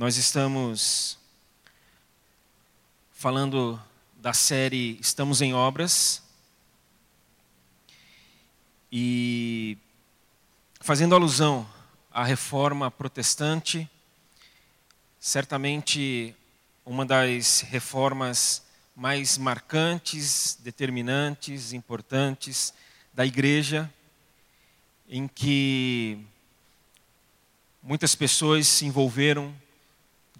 Nós estamos falando da série Estamos em Obras. E fazendo alusão à reforma protestante, certamente uma das reformas mais marcantes, determinantes, importantes da igreja, em que muitas pessoas se envolveram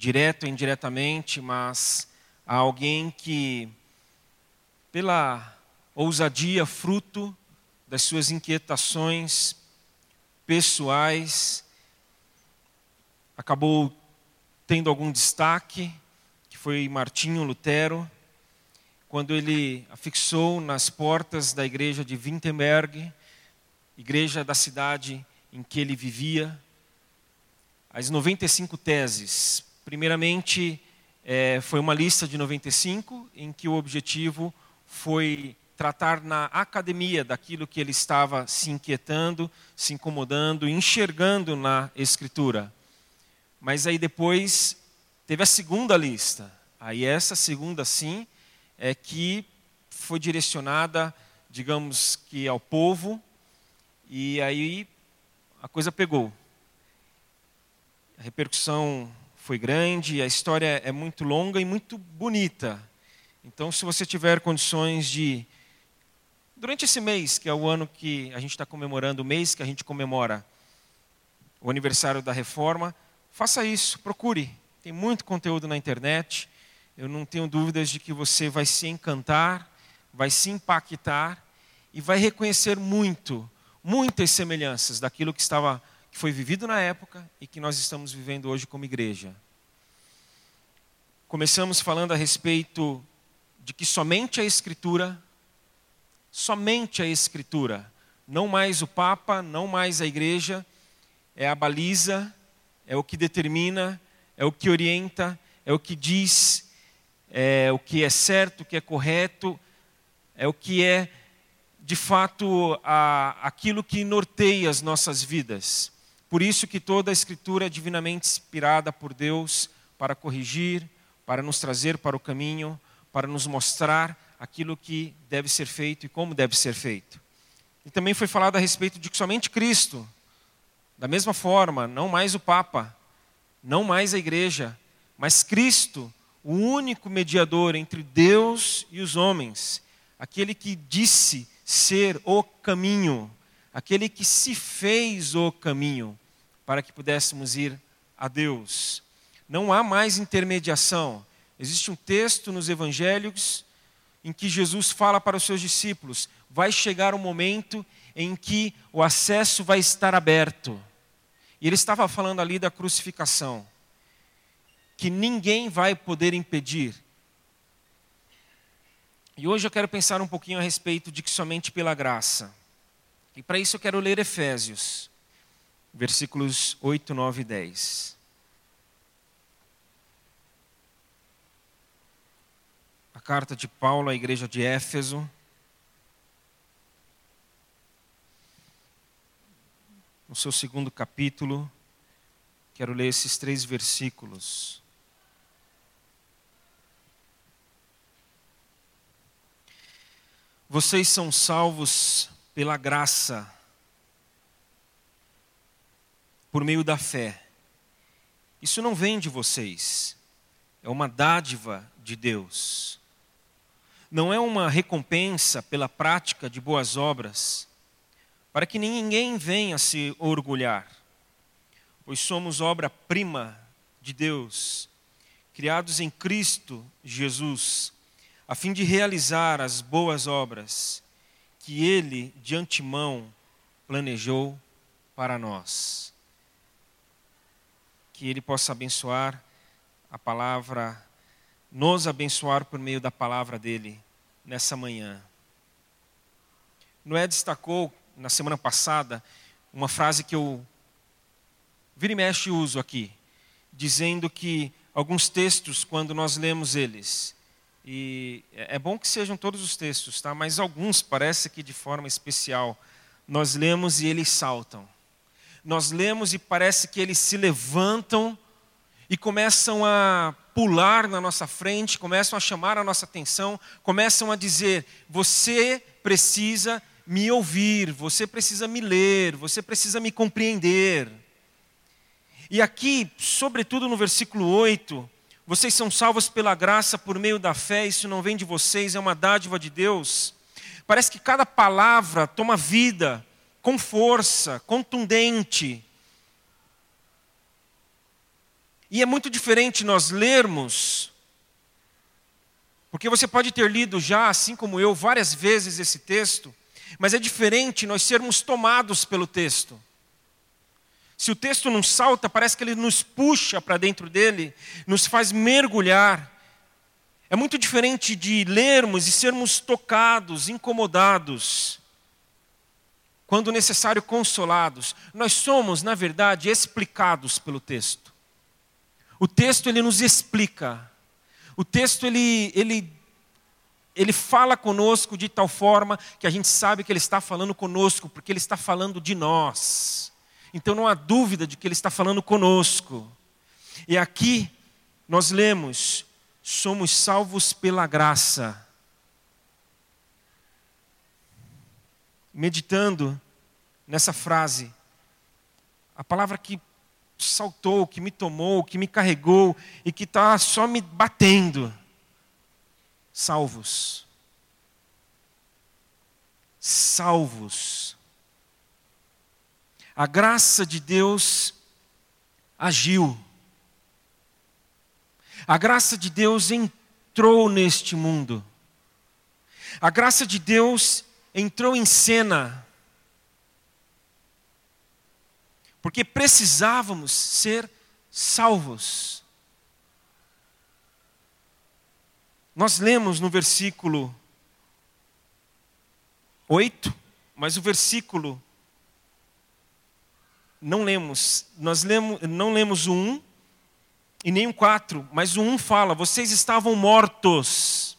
direto ou indiretamente, mas há alguém que, pela ousadia, fruto das suas inquietações pessoais, acabou tendo algum destaque, que foi Martinho Lutero, quando ele afixou nas portas da igreja de Wittenberg, igreja da cidade em que ele vivia, as 95 teses. Primeiramente, é, foi uma lista de 95, em que o objetivo foi tratar na academia daquilo que ele estava se inquietando, se incomodando, enxergando na Escritura. Mas aí depois teve a segunda lista. Aí essa segunda, sim, é que foi direcionada, digamos que ao povo, e aí a coisa pegou. A repercussão foi grande, a história é muito longa e muito bonita. Então, se você tiver condições de, durante esse mês, que é o ano que a gente está comemorando, o mês que a gente comemora o aniversário da reforma, faça isso, procure. Tem muito conteúdo na internet. Eu não tenho dúvidas de que você vai se encantar, vai se impactar e vai reconhecer muito, muitas semelhanças daquilo que estava que foi vivido na época e que nós estamos vivendo hoje como igreja. Começamos falando a respeito de que somente a escritura, somente a escritura, não mais o papa, não mais a igreja, é a baliza, é o que determina, é o que orienta, é o que diz é o que é certo, o que é correto, é o que é, de fato, a, aquilo que norteia as nossas vidas. Por isso que toda a Escritura é divinamente inspirada por Deus para corrigir, para nos trazer para o caminho, para nos mostrar aquilo que deve ser feito e como deve ser feito. E também foi falado a respeito de que somente Cristo, da mesma forma, não mais o Papa, não mais a igreja, mas Cristo o único mediador entre Deus e os homens, aquele que disse ser o caminho, aquele que se fez o caminho para que pudéssemos ir a Deus. Não há mais intermediação. Existe um texto nos evangelhos em que Jesus fala para os seus discípulos: vai chegar um momento em que o acesso vai estar aberto. E ele estava falando ali da crucificação que ninguém vai poder impedir. E hoje eu quero pensar um pouquinho a respeito de que somente pela graça. E para isso eu quero ler Efésios, versículos 8, 9 e 10. A carta de Paulo à igreja de Éfeso. No seu segundo capítulo, quero ler esses três versículos. Vocês são salvos pela graça, por meio da fé. Isso não vem de vocês, é uma dádiva de Deus. Não é uma recompensa pela prática de boas obras, para que ninguém venha se orgulhar, pois somos obra-prima de Deus, criados em Cristo Jesus a fim de realizar as boas obras que Ele de antemão planejou para nós. Que Ele possa abençoar a palavra, nos abençoar por meio da palavra dele nessa manhã. Noé destacou na semana passada uma frase que eu vira e mexe uso aqui, dizendo que alguns textos, quando nós lemos eles, e é bom que sejam todos os textos, tá? mas alguns parece que de forma especial nós lemos e eles saltam. Nós lemos e parece que eles se levantam e começam a pular na nossa frente, começam a chamar a nossa atenção, começam a dizer: você precisa me ouvir, você precisa me ler, você precisa me compreender. E aqui, sobretudo no versículo 8, vocês são salvos pela graça por meio da fé, isso não vem de vocês, é uma dádiva de Deus. Parece que cada palavra toma vida, com força, contundente. E é muito diferente nós lermos, porque você pode ter lido já, assim como eu, várias vezes esse texto, mas é diferente nós sermos tomados pelo texto. Se o texto não salta, parece que ele nos puxa para dentro dele, nos faz mergulhar. É muito diferente de lermos e sermos tocados, incomodados, quando necessário consolados. Nós somos, na verdade, explicados pelo texto. O texto ele nos explica. O texto ele, ele, ele fala conosco de tal forma que a gente sabe que ele está falando conosco, porque ele está falando de nós. Então não há dúvida de que ele está falando conosco. E aqui nós lemos: somos salvos pela graça. Meditando nessa frase, a palavra que saltou, que me tomou, que me carregou e que está só me batendo. Salvos. Salvos. A graça de Deus agiu. A graça de Deus entrou neste mundo. A graça de Deus entrou em cena porque precisávamos ser salvos. Nós lemos no versículo 8, mas o versículo não lemos, nós lemos, não lemos o 1 e nem o 4, mas o 1 fala: vocês estavam mortos.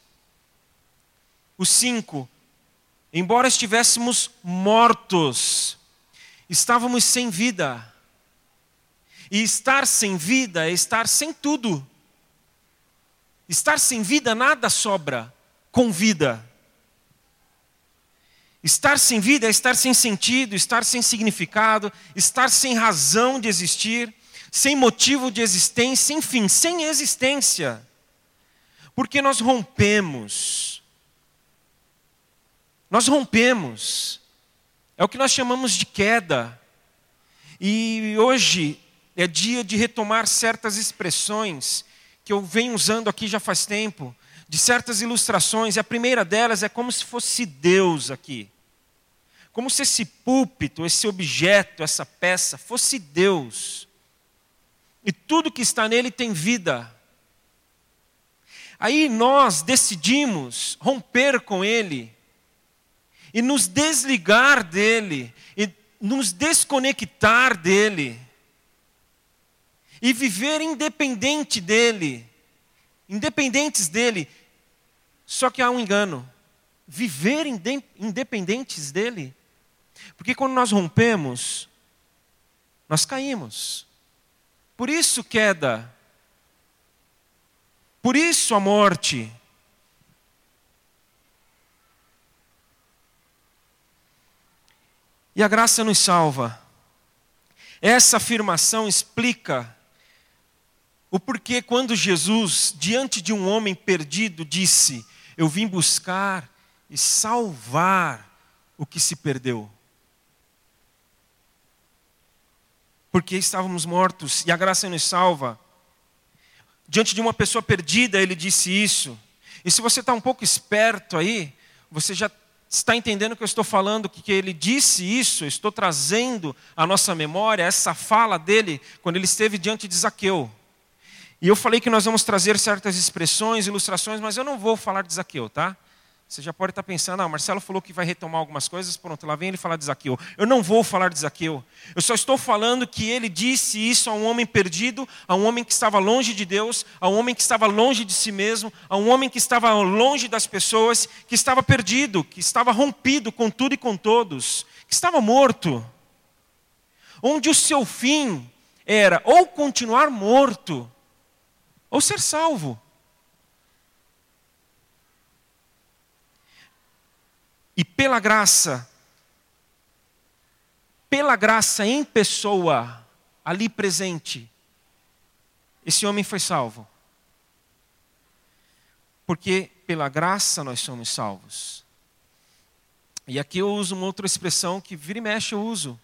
O 5, embora estivéssemos mortos estávamos sem vida. E estar sem vida é estar sem tudo. Estar sem vida nada sobra com vida. Estar sem vida é estar sem sentido, estar sem significado, estar sem razão de existir, sem motivo de existência, enfim, sem existência. Porque nós rompemos. Nós rompemos. É o que nós chamamos de queda. E hoje é dia de retomar certas expressões que eu venho usando aqui já faz tempo, de certas ilustrações, e a primeira delas é como se fosse Deus aqui. Como se esse púlpito, esse objeto, essa peça fosse Deus. E tudo que está nele tem vida. Aí nós decidimos romper com ele e nos desligar dele, e nos desconectar dele, e viver independente dele, independentes dele. Só que há um engano: viver independentes dele. Porque quando nós rompemos, nós caímos. Por isso queda. Por isso a morte. E a graça nos salva. Essa afirmação explica o porquê, quando Jesus, diante de um homem perdido, disse: Eu vim buscar e salvar o que se perdeu. Porque estávamos mortos e a graça nos salva. Diante de uma pessoa perdida, ele disse isso. E se você está um pouco esperto aí, você já está entendendo que eu estou falando que, ele disse isso, estou trazendo à nossa memória essa fala dele quando ele esteve diante de Zaqueu. E eu falei que nós vamos trazer certas expressões, ilustrações, mas eu não vou falar de Zaqueu, tá? Você já pode estar pensando, ah, Marcelo falou que vai retomar algumas coisas, pronto, lá vem ele falar de Zaqueu. Eu não vou falar de Zaqueu. Eu só estou falando que ele disse isso a um homem perdido, a um homem que estava longe de Deus, a um homem que estava longe de si mesmo, a um homem que estava longe das pessoas, que estava perdido, que estava rompido com tudo e com todos, que estava morto. Onde o seu fim era ou continuar morto, ou ser salvo. E pela graça, pela graça em pessoa, ali presente, esse homem foi salvo. Porque pela graça nós somos salvos. E aqui eu uso uma outra expressão que vira e mexe eu uso,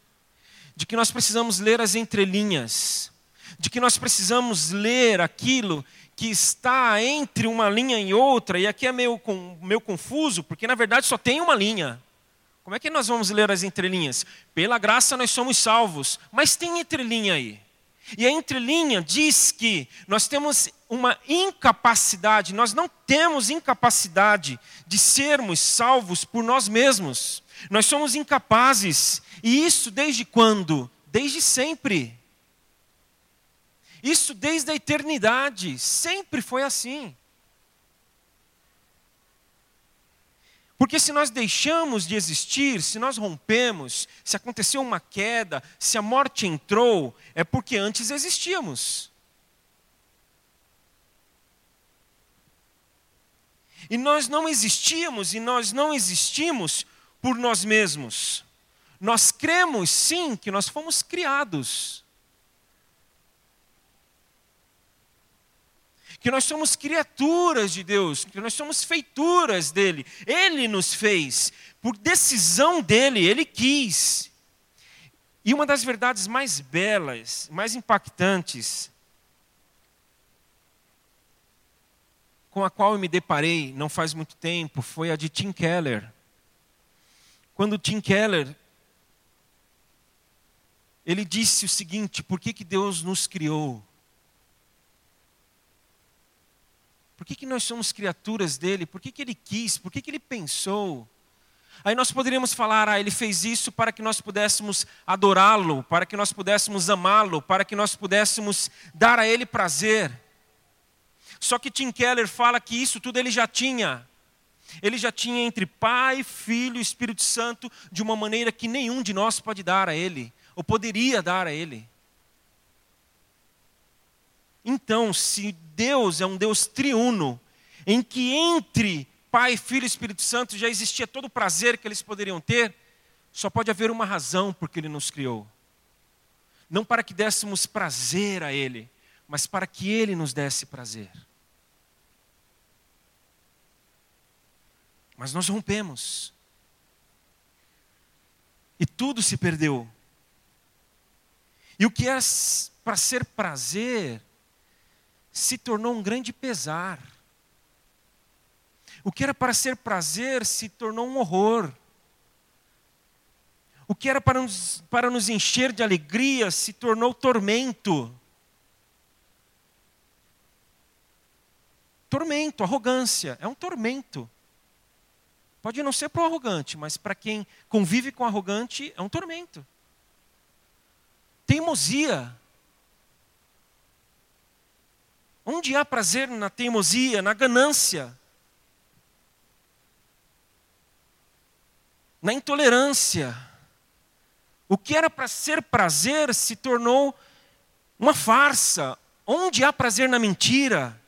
de que nós precisamos ler as entrelinhas, de que nós precisamos ler aquilo que está entre uma linha e outra, e aqui é meio, meio confuso, porque na verdade só tem uma linha. Como é que nós vamos ler as entrelinhas? Pela graça nós somos salvos, mas tem entrelinha aí. E a entrelinha diz que nós temos uma incapacidade, nós não temos incapacidade de sermos salvos por nós mesmos. Nós somos incapazes. E isso desde quando? Desde sempre. Isso desde a eternidade. Sempre foi assim. Porque se nós deixamos de existir, se nós rompemos, se aconteceu uma queda, se a morte entrou, é porque antes existíamos. E nós não existíamos e nós não existimos por nós mesmos. Nós cremos sim que nós fomos criados. Que nós somos criaturas de Deus, que nós somos feituras dele. Ele nos fez, por decisão dele, ele quis. E uma das verdades mais belas, mais impactantes, com a qual eu me deparei não faz muito tempo, foi a de Tim Keller. Quando Tim Keller ele disse o seguinte: por que, que Deus nos criou? Por que, que nós somos criaturas dele? Por que, que ele quis? Por que, que ele pensou? Aí nós poderíamos falar, ah, ele fez isso para que nós pudéssemos adorá-lo, para que nós pudéssemos amá-lo, para que nós pudéssemos dar a ele prazer. Só que Tim Keller fala que isso tudo ele já tinha. Ele já tinha entre Pai, Filho e Espírito Santo de uma maneira que nenhum de nós pode dar a ele, ou poderia dar a ele. Então, se Deus é um Deus triuno, em que entre Pai, Filho e Espírito Santo já existia todo o prazer que eles poderiam ter, só pode haver uma razão porque Ele nos criou. Não para que dessemos prazer a Ele, mas para que Ele nos desse prazer. Mas nós rompemos. E tudo se perdeu. E o que era para ser prazer, se tornou um grande pesar. O que era para ser prazer se tornou um horror. O que era para nos, para nos encher de alegria se tornou tormento. Tormento, arrogância, é um tormento. Pode não ser para o arrogante, mas para quem convive com arrogante é um tormento. Teimosia, Onde há prazer na teimosia, na ganância, na intolerância. O que era para ser prazer se tornou uma farsa. Onde há prazer na mentira,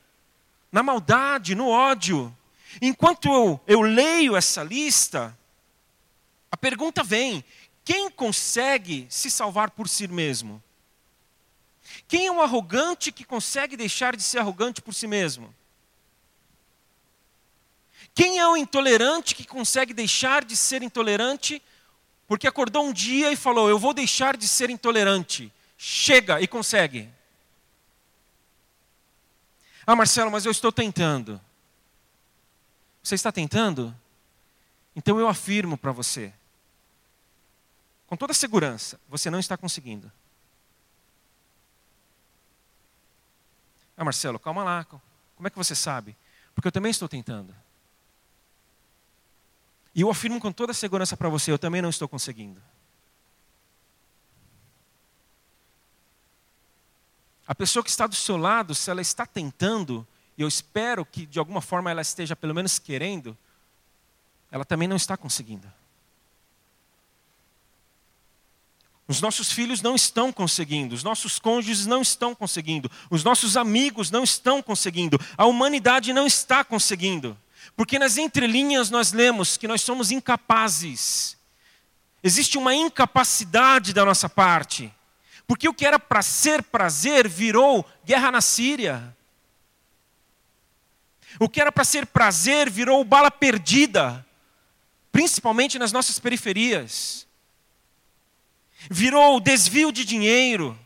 na maldade, no ódio. Enquanto eu, eu leio essa lista, a pergunta vem: quem consegue se salvar por si mesmo? Quem é um arrogante que consegue deixar de ser arrogante por si mesmo? Quem é o intolerante que consegue deixar de ser intolerante porque acordou um dia e falou: Eu vou deixar de ser intolerante? Chega e consegue. Ah, Marcelo, mas eu estou tentando. Você está tentando? Então eu afirmo para você, com toda segurança, você não está conseguindo. Ah, Marcelo, calma lá. Como é que você sabe? Porque eu também estou tentando. E eu afirmo com toda segurança para você, eu também não estou conseguindo. A pessoa que está do seu lado, se ela está tentando, e eu espero que de alguma forma ela esteja pelo menos querendo, ela também não está conseguindo. Os nossos filhos não estão conseguindo, os nossos cônjuges não estão conseguindo, os nossos amigos não estão conseguindo, a humanidade não está conseguindo. Porque nas entrelinhas nós lemos que nós somos incapazes. Existe uma incapacidade da nossa parte. Porque o que era para ser prazer virou guerra na Síria. O que era para ser prazer virou bala perdida, principalmente nas nossas periferias virou desvio de dinheiro,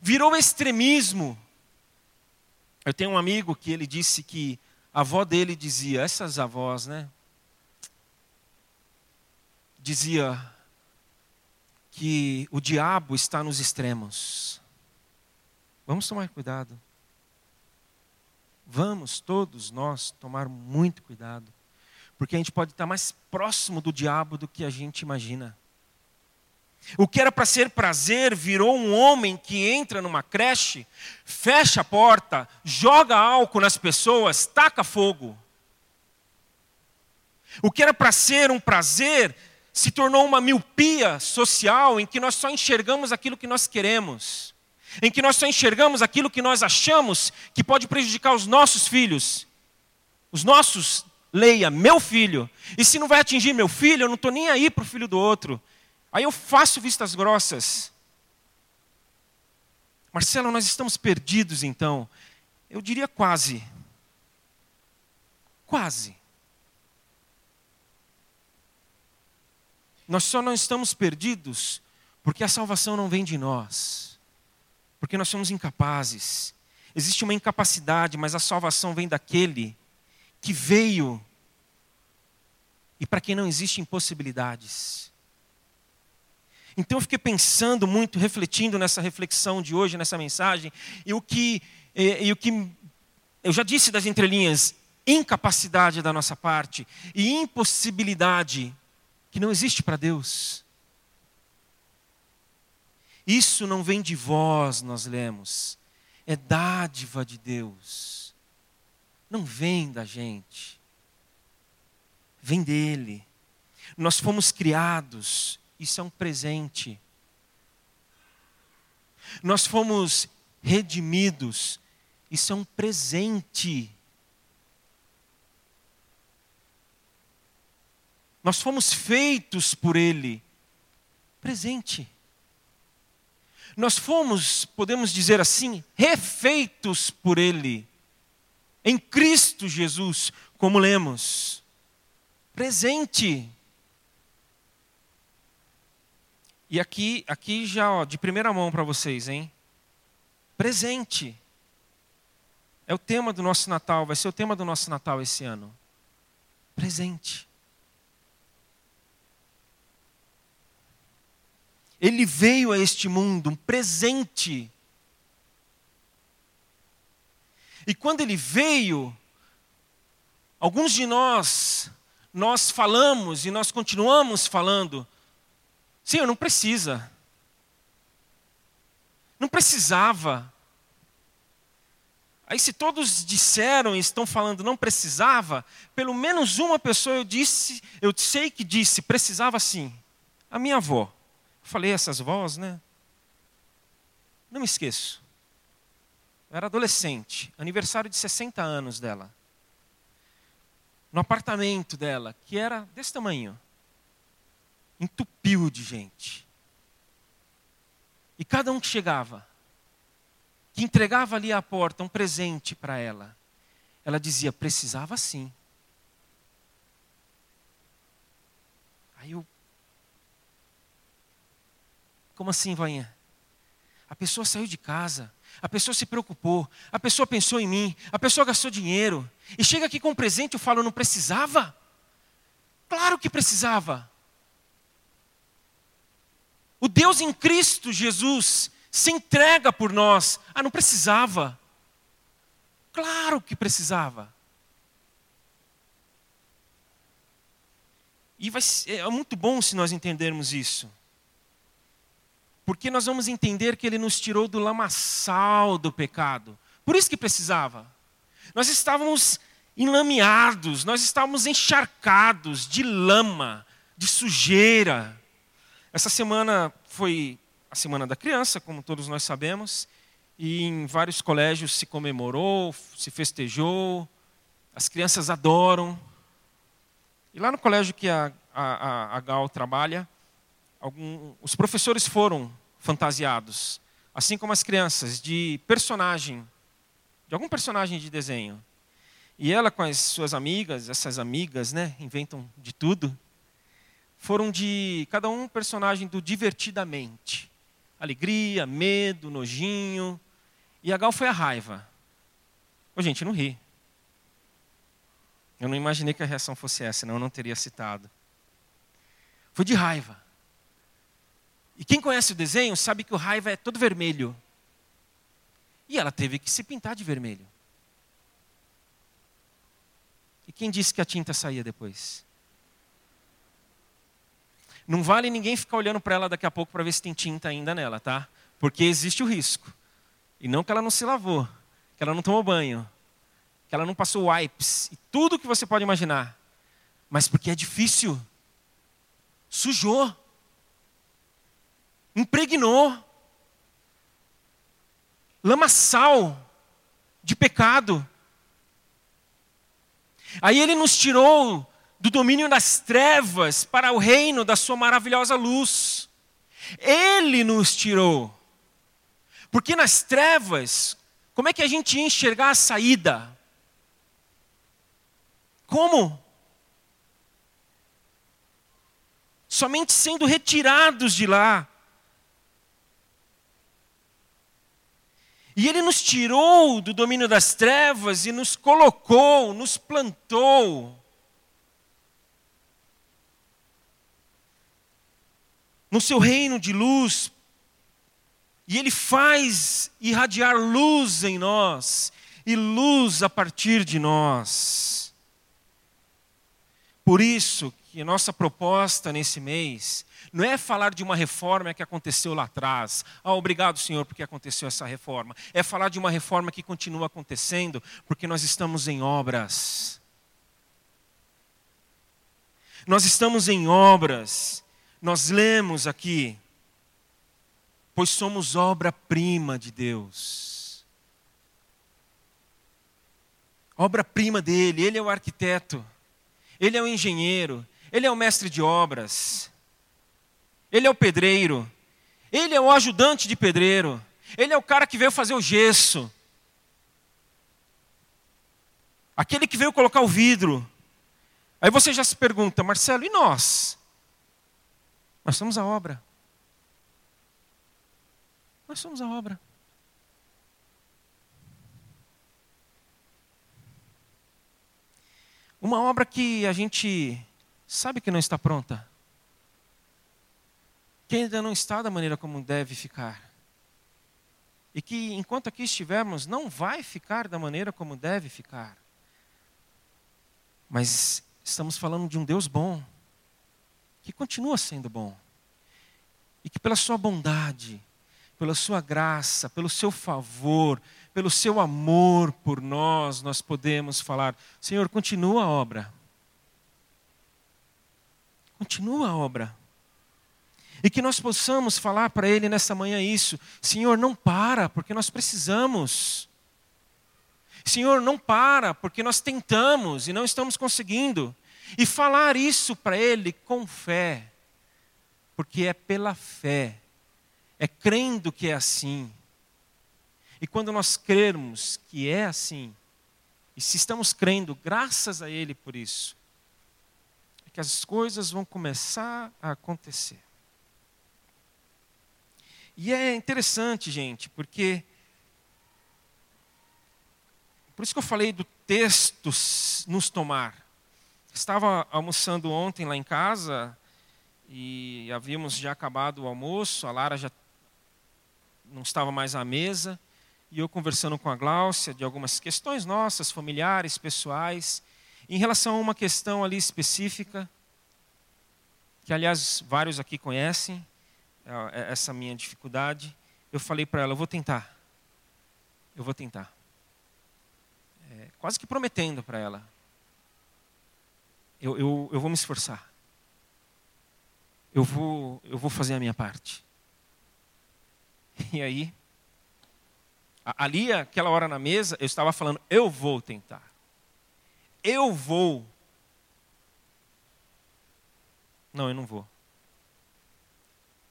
virou extremismo. Eu tenho um amigo que ele disse que a avó dele dizia, essas avós, né? Dizia que o diabo está nos extremos. Vamos tomar cuidado. Vamos todos nós tomar muito cuidado, porque a gente pode estar mais próximo do diabo do que a gente imagina. O que era para ser prazer virou um homem que entra numa creche, fecha a porta, joga álcool nas pessoas, taca fogo. O que era para ser um prazer se tornou uma miopia social em que nós só enxergamos aquilo que nós queremos, em que nós só enxergamos aquilo que nós achamos que pode prejudicar os nossos filhos. Os nossos, leia, meu filho. E se não vai atingir meu filho, eu não estou nem aí para o filho do outro. Aí eu faço vistas grossas. Marcelo, nós estamos perdidos então. Eu diria quase. Quase. Nós só não estamos perdidos porque a salvação não vem de nós. Porque nós somos incapazes. Existe uma incapacidade, mas a salvação vem daquele que veio e para quem não existem impossibilidades. Então eu fiquei pensando muito, refletindo nessa reflexão de hoje, nessa mensagem, e o que, e, e o que eu já disse das entrelinhas, incapacidade da nossa parte e impossibilidade que não existe para Deus. Isso não vem de vós, nós lemos, é dádiva de Deus. Não vem da gente, vem dele. Nós fomos criados isso é um presente. Nós fomos redimidos, isso é um presente. Nós fomos feitos por Ele, presente. Nós fomos, podemos dizer assim, refeitos por Ele, em Cristo Jesus, como lemos, presente. E aqui, aqui já ó, de primeira mão para vocês, hein? Presente. É o tema do nosso Natal, vai ser o tema do nosso Natal esse ano. Presente. Ele veio a este mundo, um presente. E quando ele veio, alguns de nós, nós falamos e nós continuamos falando, Senhor, não precisa. Não precisava. Aí, se todos disseram e estão falando não precisava, pelo menos uma pessoa eu disse, eu sei que disse, precisava sim. A minha avó. falei essas vós, né? Não me esqueço. Eu era adolescente, aniversário de 60 anos dela. No apartamento dela, que era desse tamanho entupiu de gente. E cada um que chegava, que entregava ali à porta um presente para ela, ela dizia: precisava sim. Aí eu. Como assim, Vainha? A pessoa saiu de casa, a pessoa se preocupou, a pessoa pensou em mim, a pessoa gastou dinheiro, e chega aqui com um presente, eu falo: não precisava? Claro que precisava. O Deus em Cristo Jesus se entrega por nós. Ah, não precisava. Claro que precisava. E vai é muito bom se nós entendermos isso. Porque nós vamos entender que Ele nos tirou do lamaçal do pecado. Por isso que precisava. Nós estávamos enlameados, nós estávamos encharcados de lama, de sujeira Essa semana foi a Semana da Criança, como todos nós sabemos, e em vários colégios se comemorou, se festejou, as crianças adoram. E lá no colégio que a, a, a Gal trabalha, algum, os professores foram fantasiados, assim como as crianças, de personagem, de algum personagem de desenho. E ela com as suas amigas, essas amigas, né, inventam de tudo, foram de cada um personagem do divertidamente. Alegria, medo, nojinho. E a Gal foi a raiva. Ô, gente, não ri. Eu não imaginei que a reação fosse essa, senão eu não teria citado. Foi de raiva. E quem conhece o desenho sabe que o raiva é todo vermelho. E ela teve que se pintar de vermelho. E quem disse que a tinta saía depois? Não vale ninguém ficar olhando para ela daqui a pouco para ver se tem tinta ainda nela, tá? Porque existe o risco. E não que ela não se lavou, que ela não tomou banho, que ela não passou wipes, e tudo que você pode imaginar. Mas porque é difícil. Sujou. Impregnou. Lamaçal de pecado. Aí ele nos tirou do domínio das trevas para o reino da sua maravilhosa luz. Ele nos tirou. Porque nas trevas, como é que a gente ia enxergar a saída? Como? Somente sendo retirados de lá. E Ele nos tirou do domínio das trevas e nos colocou, nos plantou. No seu reino de luz. E Ele faz irradiar luz em nós e luz a partir de nós. Por isso que a nossa proposta nesse mês não é falar de uma reforma que aconteceu lá atrás. Ah, obrigado, Senhor, porque aconteceu essa reforma. É falar de uma reforma que continua acontecendo, porque nós estamos em obras. Nós estamos em obras. Nós lemos aqui, pois somos obra-prima de Deus. Obra-prima dele, ele é o arquiteto. Ele é o engenheiro, ele é o mestre de obras, ele é o pedreiro, ele é o ajudante de pedreiro, ele é o cara que veio fazer o gesso, aquele que veio colocar o vidro. Aí você já se pergunta, Marcelo, e nós? Nós somos a obra. Nós somos a obra. Uma obra que a gente sabe que não está pronta. Que ainda não está da maneira como deve ficar. E que enquanto aqui estivermos, não vai ficar da maneira como deve ficar. Mas estamos falando de um Deus bom, que continua sendo bom. E que pela sua bondade, pela sua graça, pelo seu favor, pelo seu amor por nós, nós podemos falar: Senhor, continua a obra. Continua a obra. E que nós possamos falar para Ele nessa manhã isso: Senhor, não para, porque nós precisamos. Senhor, não para, porque nós tentamos e não estamos conseguindo. E falar isso para Ele com fé, porque é pela fé, é crendo que é assim e quando nós crermos que é assim, e se estamos crendo, graças a Ele por isso, é que as coisas vão começar a acontecer. E é interessante, gente, porque. Por isso que eu falei do texto nos tomar. Estava almoçando ontem lá em casa e havíamos já acabado o almoço, a Lara já não estava mais à mesa e eu conversando com a Gláucia de algumas questões nossas, familiares, pessoais, em relação a uma questão ali específica, que aliás vários aqui conhecem, é, é essa minha dificuldade, eu falei para ela: eu vou tentar. Eu vou tentar. É, quase que prometendo para ela: eu, eu, eu vou me esforçar. eu vou, eu vou fazer a minha parte. E aí, ali, aquela hora na mesa, eu estava falando, eu vou tentar. Eu vou. Não, eu não vou.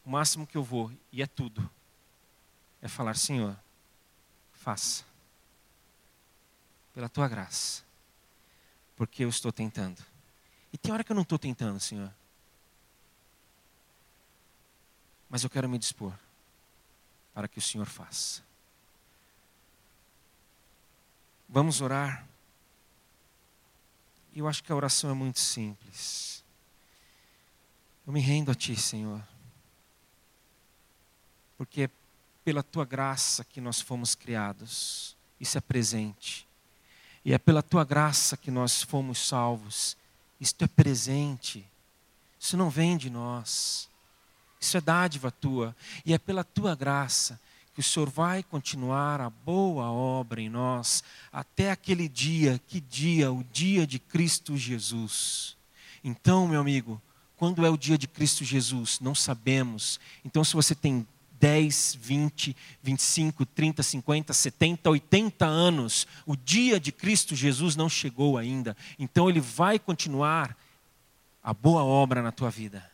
O máximo que eu vou, e é tudo, é falar, Senhor, faça. Pela tua graça. Porque eu estou tentando. E tem hora que eu não estou tentando, Senhor. Mas eu quero me dispor para que o Senhor faça. Vamos orar. Eu acho que a oração é muito simples. Eu me rendo a Ti, Senhor. Porque é pela Tua graça que nós fomos criados. Isso é presente. E é pela Tua graça que nós fomos salvos. Isto é presente. Isso não vem de nós. Isso é dádiva tua. E é pela tua graça que o Senhor vai continuar a boa obra em nós até aquele dia, que dia? O dia de Cristo Jesus. Então, meu amigo, quando é o dia de Cristo Jesus? Não sabemos. Então, se você tem 10, 20, 25, 30, 50, 70, 80 anos, o dia de Cristo Jesus não chegou ainda. Então, ele vai continuar a boa obra na tua vida.